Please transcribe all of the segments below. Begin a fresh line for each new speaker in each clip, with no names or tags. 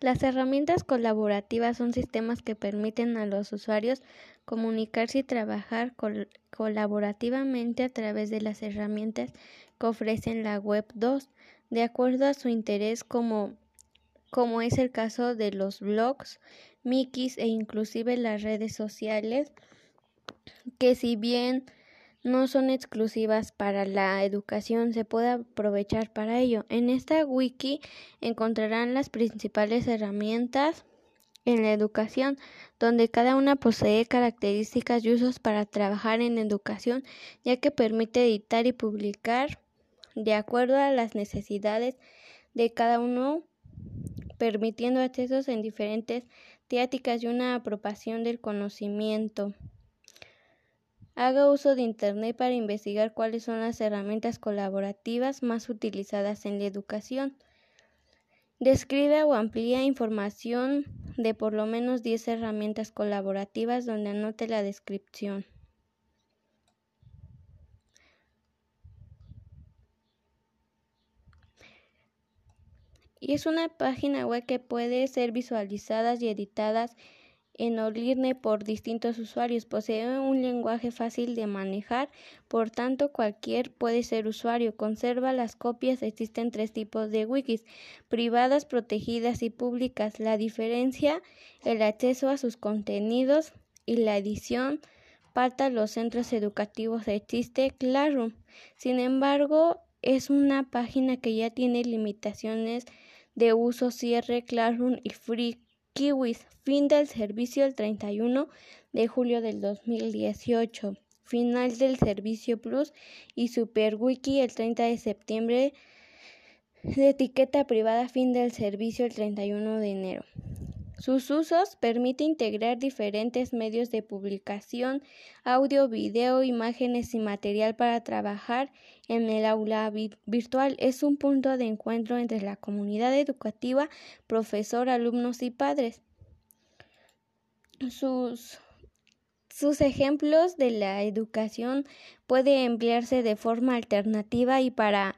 Las herramientas colaborativas son sistemas que permiten a los usuarios comunicarse y trabajar colaborativamente a través de las herramientas que ofrecen la Web 2, de acuerdo a su interés como, como es el caso de los blogs, Mikis e inclusive las redes sociales, que si bien no son exclusivas para la educación, se puede aprovechar para ello. En esta wiki encontrarán las principales herramientas en la educación, donde cada una posee características y usos para trabajar en educación, ya que permite editar y publicar de acuerdo a las necesidades de cada uno, permitiendo accesos en diferentes teáticas y una apropiación del conocimiento. Haga uso de Internet para investigar cuáles son las herramientas colaborativas más utilizadas en la educación. Describe o amplía información de por lo menos 10 herramientas colaborativas donde anote la descripción. Y es una página web que puede ser visualizadas y editadas en Oline por distintos usuarios. Posee un lenguaje fácil de manejar, por tanto cualquier puede ser usuario. Conserva las copias. Existen tres tipos de wikis, privadas, protegidas y públicas. La diferencia, el acceso a sus contenidos y la edición para los centros educativos existe Classroom. Sin embargo, es una página que ya tiene limitaciones de uso, cierre, Classroom y Free Kiwis, fin del servicio el 31 de julio del 2018, final del servicio Plus y SuperWiki el 30 de septiembre, de etiqueta privada, fin del servicio el 31 de enero. Sus usos permite integrar diferentes medios de publicación, audio, video, imágenes y material para trabajar en el aula virtual. Es un punto de encuentro entre la comunidad educativa, profesor, alumnos y padres. Sus, sus ejemplos de la educación puede emplearse de forma alternativa y para,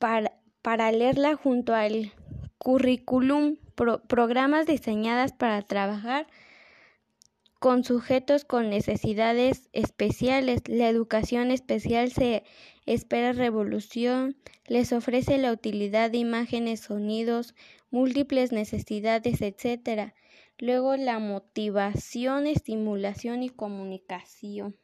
para, para leerla junto al currículum programas diseñadas para trabajar con sujetos con necesidades especiales. La educación especial se espera revolución, les ofrece la utilidad de imágenes, sonidos, múltiples necesidades, etc. Luego la motivación, estimulación y comunicación.